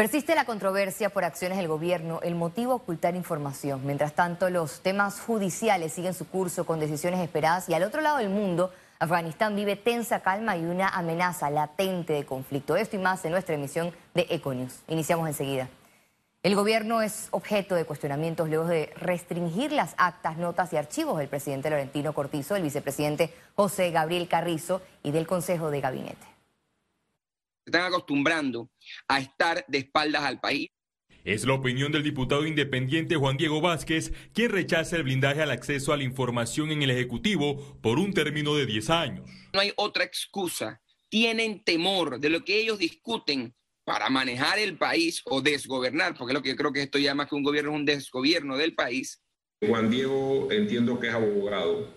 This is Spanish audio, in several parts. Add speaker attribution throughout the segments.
Speaker 1: Persiste la controversia por acciones del gobierno, el motivo ocultar información. Mientras tanto, los temas judiciales siguen su curso con decisiones esperadas y al otro lado del mundo, Afganistán vive tensa calma y una amenaza latente de conflicto. Esto y más en nuestra emisión de Econius. Iniciamos enseguida. El gobierno es objeto de cuestionamientos luego de restringir las actas, notas y archivos del presidente Laurentino Cortizo, del vicepresidente José Gabriel Carrizo y del Consejo de Gabinete
Speaker 2: están acostumbrando a estar de espaldas al país.
Speaker 3: Es la opinión del diputado independiente Juan Diego Vázquez, quien rechaza el blindaje al acceso a la información en el Ejecutivo por un término de 10 años.
Speaker 2: No hay otra excusa. Tienen temor de lo que ellos discuten para manejar el país o desgobernar, porque lo que yo creo que esto ya más que un gobierno es un desgobierno del país.
Speaker 4: Juan Diego entiendo que es abogado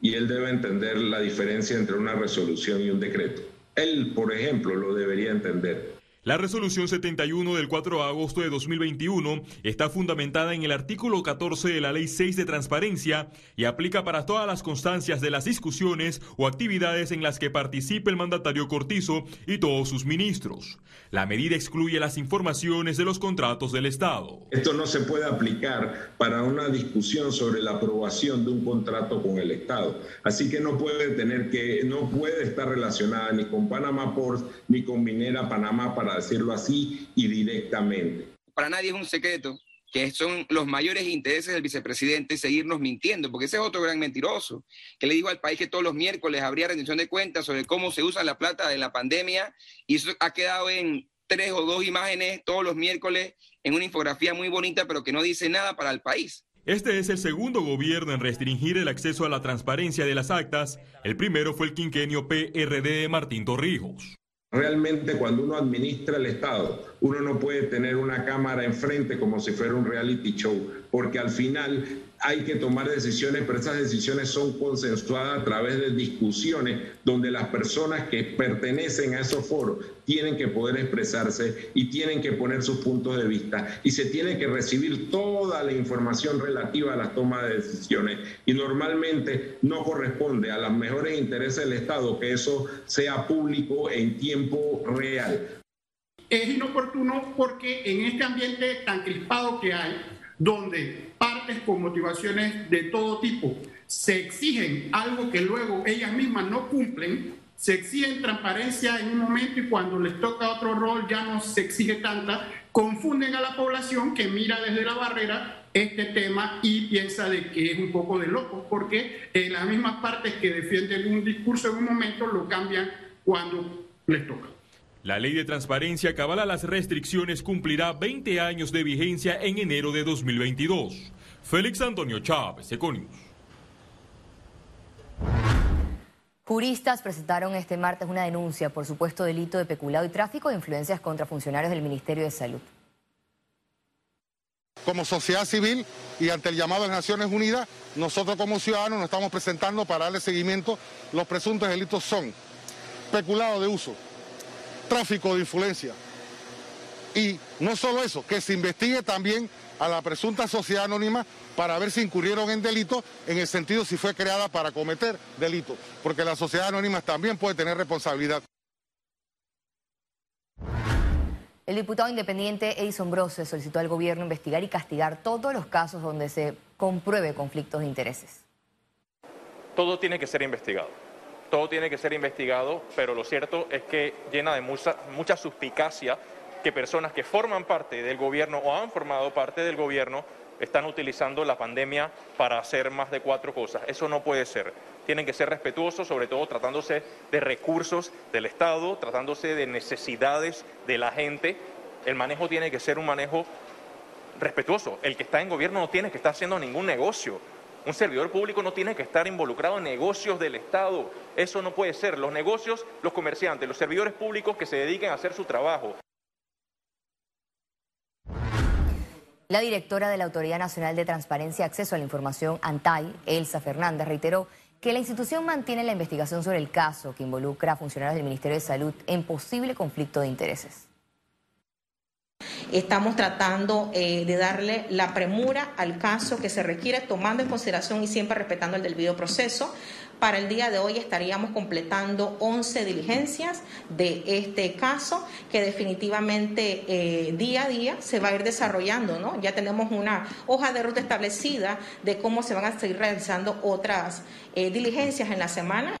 Speaker 4: y él debe entender la diferencia entre una resolución y un decreto. Él, por ejemplo, lo debería entender.
Speaker 3: La resolución 71 del 4 de agosto de 2021 está fundamentada en el artículo 14 de la Ley 6 de Transparencia y aplica para todas las constancias de las discusiones o actividades en las que participe el mandatario Cortizo y todos sus ministros. La medida excluye las informaciones de los contratos del Estado.
Speaker 4: Esto no se puede aplicar para una discusión sobre la aprobación de un contrato con el Estado. Así que no puede tener que, no puede estar relacionada ni con Panamá Ports ni con Minera Panamá para decirlo así, y directamente.
Speaker 2: Para nadie es un secreto que son los mayores intereses del vicepresidente seguirnos mintiendo, porque ese es otro gran mentiroso, que le dijo al país que todos los miércoles habría rendición de cuentas sobre cómo se usa la plata de la pandemia, y eso ha quedado en tres o dos imágenes todos los miércoles en una infografía muy bonita, pero que no dice nada para el país.
Speaker 3: Este es el segundo gobierno en restringir el acceso a la transparencia de las actas. El primero fue el quinquenio PRD de Martín Torrijos.
Speaker 4: Realmente cuando uno administra el Estado, uno no puede tener una cámara enfrente como si fuera un reality show, porque al final hay que tomar decisiones, pero esas decisiones son consensuadas a través de discusiones donde las personas que pertenecen a esos foros tienen que poder expresarse y tienen que poner sus puntos de vista y se tiene que recibir toda la información relativa a la toma de decisiones y normalmente no corresponde a los mejores intereses del Estado que eso sea público en tiempo real.
Speaker 5: Es inoportuno porque en este ambiente tan crispado que hay, donde partes con motivaciones de todo tipo. Se exigen algo que luego ellas mismas no cumplen, se exigen transparencia en un momento y cuando les toca otro rol ya no se exige tanta, confunden a la población que mira desde la barrera este tema y piensa de que es un poco de loco, porque en las mismas partes que defienden un discurso en un momento lo cambian cuando les toca.
Speaker 3: La ley de transparencia que avala las restricciones cumplirá 20 años de vigencia en enero de 2022. Félix Antonio Chávez, Econius.
Speaker 1: Juristas presentaron este martes una denuncia por supuesto delito de peculado y tráfico de influencias contra funcionarios del Ministerio de Salud.
Speaker 6: Como sociedad civil y ante el llamado de las Naciones Unidas, nosotros como ciudadanos nos estamos presentando para darle seguimiento. Los presuntos delitos son peculado de uso, tráfico de influencia. Y no solo eso, que se investigue también a la presunta sociedad anónima para ver si incurrieron en delito, en el sentido si fue creada para cometer delito, porque la sociedad anónima también puede tener responsabilidad.
Speaker 1: El diputado independiente Edison Brose solicitó al gobierno investigar y castigar todos los casos donde se compruebe conflictos de intereses.
Speaker 7: Todo tiene que ser investigado todo tiene que ser investigado, pero lo cierto es que llena de mucha, mucha suspicacia que personas que forman parte del gobierno o han formado parte del gobierno están utilizando la pandemia para hacer más de cuatro cosas. Eso no puede ser. Tienen que ser respetuosos, sobre todo tratándose de recursos del Estado, tratándose de necesidades de la gente. El manejo tiene que ser un manejo respetuoso. El que está en gobierno no tiene que estar haciendo ningún negocio. Un servidor público no tiene que estar involucrado en negocios del Estado. Eso no puede ser. Los negocios, los comerciantes, los servidores públicos que se dediquen a hacer su trabajo.
Speaker 1: La directora de la Autoridad Nacional de Transparencia y Acceso a la Información, ANTAI, Elsa Fernández, reiteró que la institución mantiene la investigación sobre el caso que involucra a funcionarios del Ministerio de Salud en posible conflicto de intereses.
Speaker 8: Estamos tratando eh, de darle la premura al caso que se requiere, tomando en consideración y siempre respetando el debido proceso, Para el día de hoy estaríamos completando 11 diligencias de este caso que definitivamente eh, día a día se va a ir desarrollando, ¿no? Ya tenemos una hoja de ruta establecida de cómo se van a seguir realizando otras eh, diligencias en la semana.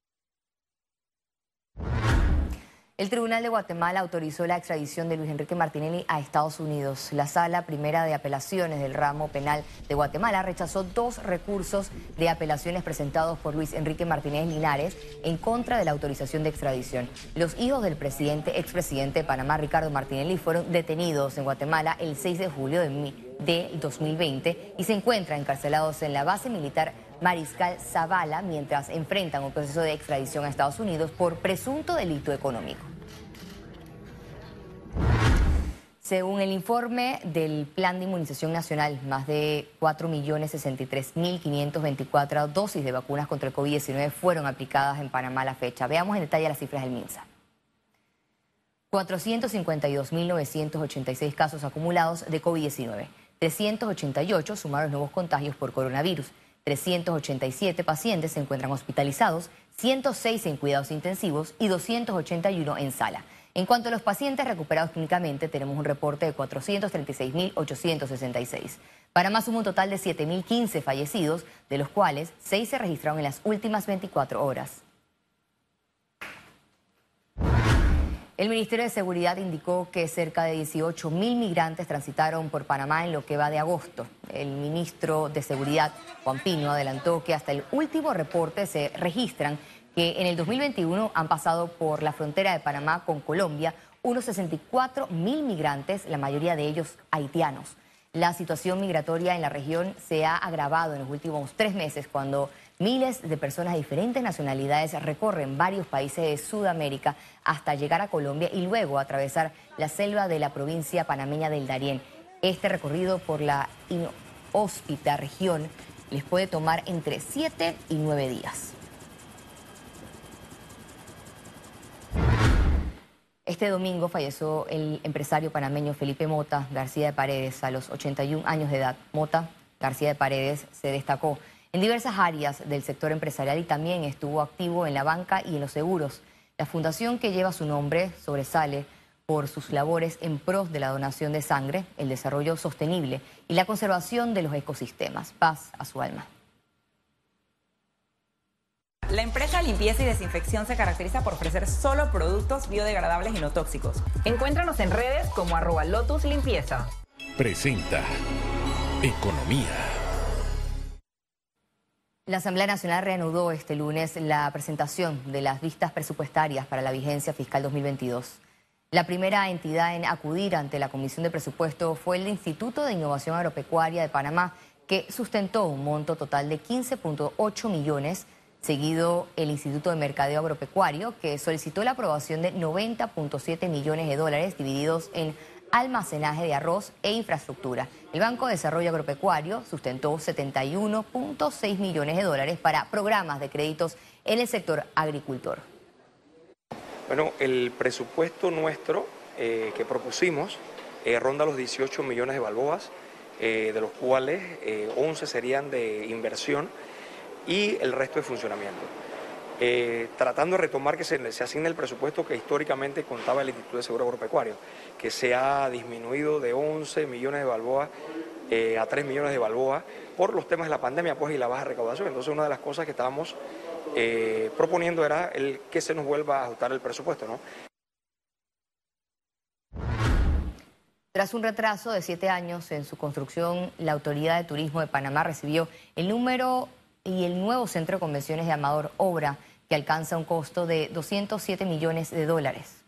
Speaker 1: El Tribunal de Guatemala autorizó la extradición de Luis Enrique Martinelli a Estados Unidos. La Sala Primera de Apelaciones del Ramo Penal de Guatemala rechazó dos recursos de apelaciones presentados por Luis Enrique Martínez Linares en contra de la autorización de extradición. Los hijos del presidente, expresidente de Panamá, Ricardo Martinelli, fueron detenidos en Guatemala el 6 de julio de 2020 y se encuentran encarcelados en la base militar Mariscal Zavala mientras enfrentan un proceso de extradición a Estados Unidos por presunto delito económico. Según el informe del Plan de Inmunización Nacional, más de 4.063.524 dosis de vacunas contra el COVID-19 fueron aplicadas en Panamá a la fecha. Veamos en detalle las cifras del MINSA. 452.986 casos acumulados de COVID-19. 388 sumaron nuevos contagios por coronavirus. 387 pacientes se encuentran hospitalizados, 106 en cuidados intensivos y 281 en sala. En cuanto a los pacientes recuperados clínicamente, tenemos un reporte de 436.866. Panamá suma un total de 7.015 fallecidos, de los cuales 6 se registraron en las últimas 24 horas. El Ministerio de Seguridad indicó que cerca de 18 mil migrantes transitaron por Panamá en lo que va de agosto. El ministro de Seguridad, Juan Pino, adelantó que hasta el último reporte se registran que en el 2021 han pasado por la frontera de Panamá con Colombia unos 64 mil migrantes, la mayoría de ellos haitianos. La situación migratoria en la región se ha agravado en los últimos tres meses cuando Miles de personas de diferentes nacionalidades recorren varios países de Sudamérica hasta llegar a Colombia y luego atravesar la selva de la provincia panameña del Darién. Este recorrido por la inhóspita región les puede tomar entre 7 y 9 días. Este domingo falleció el empresario panameño Felipe Mota García de Paredes a los 81 años de edad. Mota García de Paredes se destacó en diversas áreas del sector empresarial y también estuvo activo en la banca y en los seguros. La fundación que lleva su nombre sobresale por sus labores en pros de la donación de sangre, el desarrollo sostenible y la conservación de los ecosistemas. Paz a su alma.
Speaker 9: La empresa Limpieza y Desinfección se caracteriza por ofrecer solo productos biodegradables y no tóxicos. Encuéntranos en redes como arroba Lotus Limpieza.
Speaker 10: Presenta Economía.
Speaker 1: La Asamblea Nacional reanudó este lunes la presentación de las vistas presupuestarias para la vigencia fiscal 2022. La primera entidad en acudir ante la Comisión de Presupuesto fue el Instituto de Innovación Agropecuaria de Panamá, que sustentó un monto total de 15.8 millones, seguido el Instituto de Mercadeo Agropecuario, que solicitó la aprobación de 90.7 millones de dólares divididos en almacenaje de arroz e infraestructura. El Banco de Desarrollo Agropecuario sustentó 71.6 millones de dólares para programas de créditos en el sector agricultor.
Speaker 11: Bueno, el presupuesto nuestro eh, que propusimos eh, ronda los 18 millones de balboas, eh, de los cuales 11 serían de inversión y el resto de funcionamiento. Eh, tratando de retomar que se, se, asigne el presupuesto que históricamente contaba el Instituto de Seguro Agropecuario, que se ha disminuido de 11 millones de balboas eh, a 3 millones de balboas por los temas de la pandemia pues, y la baja recaudación. Entonces una de las cosas que estábamos eh, proponiendo era el que se nos vuelva a ajustar el presupuesto. ¿no?
Speaker 1: Tras un retraso de siete años en su construcción, la Autoridad de Turismo de Panamá recibió el número y el nuevo centro de convenciones de Amador Obra que alcanza un costo de 207 millones de dólares.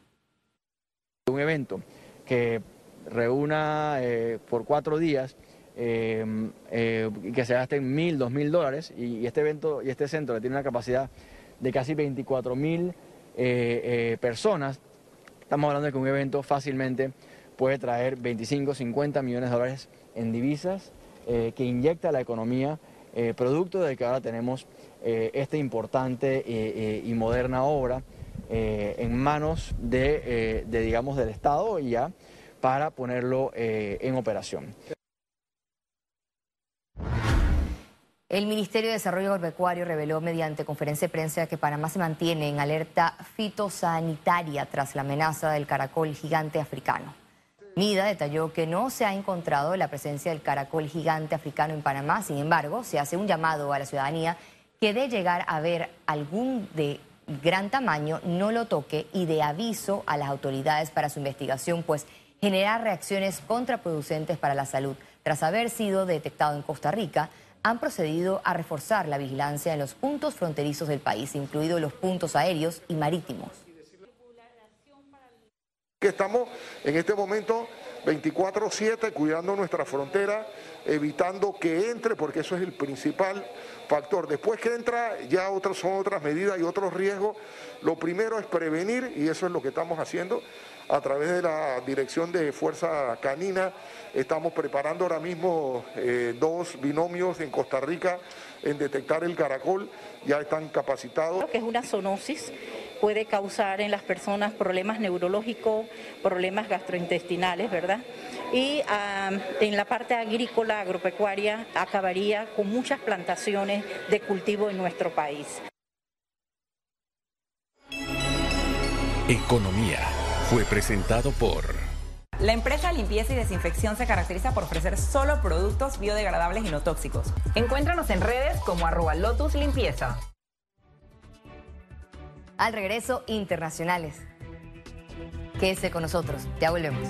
Speaker 12: Un evento que reúna eh, por cuatro días eh, eh, que se gasten mil, dos mil dólares y, este evento y este centro tiene una capacidad de casi 24 mil personas, estamos hablando de que un evento fácilmente puede traer 25, 50 millones de dólares en divisas que inyecta a la economía, producto de que ahora tenemos eh, esta importante eh, eh, y moderna obra en manos de, digamos, del Estado ya para ponerlo en operación.
Speaker 1: El Ministerio de Desarrollo Agropecuario reveló mediante conferencia de prensa que Panamá se mantiene en alerta fitosanitaria tras la amenaza del caracol gigante africano. MIDA detalló que no se ha encontrado la presencia del caracol gigante africano en Panamá, sin embargo, se hace un llamado a la ciudadanía que de llegar a ver algún de gran tamaño no lo toque y de aviso a las autoridades para su investigación, pues genera reacciones contraproducentes para la salud. Tras haber sido detectado en Costa Rica, han procedido a reforzar la vigilancia en los puntos fronterizos del país, incluidos los puntos aéreos y marítimos.
Speaker 13: Estamos en este momento 24/7 cuidando nuestra frontera, evitando que entre, porque eso es el principal factor. Después que entra, ya otras son otras medidas y otros riesgos. Lo primero es prevenir y eso es lo que estamos haciendo a través de la Dirección de Fuerza Canina. Estamos preparando ahora mismo eh, dos binomios en Costa Rica en detectar el caracol, ya están capacitados.
Speaker 14: Que es una zoonosis, puede causar en las personas problemas neurológicos, problemas gastrointestinales, ¿verdad? Y en la parte agrícola, agropecuaria, acabaría con muchas plantaciones de cultivo en nuestro país.
Speaker 10: Economía fue presentado por...
Speaker 9: La empresa Limpieza y Desinfección se caracteriza por ofrecer solo productos biodegradables y no tóxicos. Encuéntranos en redes como arroba Lotus Limpieza.
Speaker 1: Al regreso, internacionales. Quédese con nosotros, ya volvemos.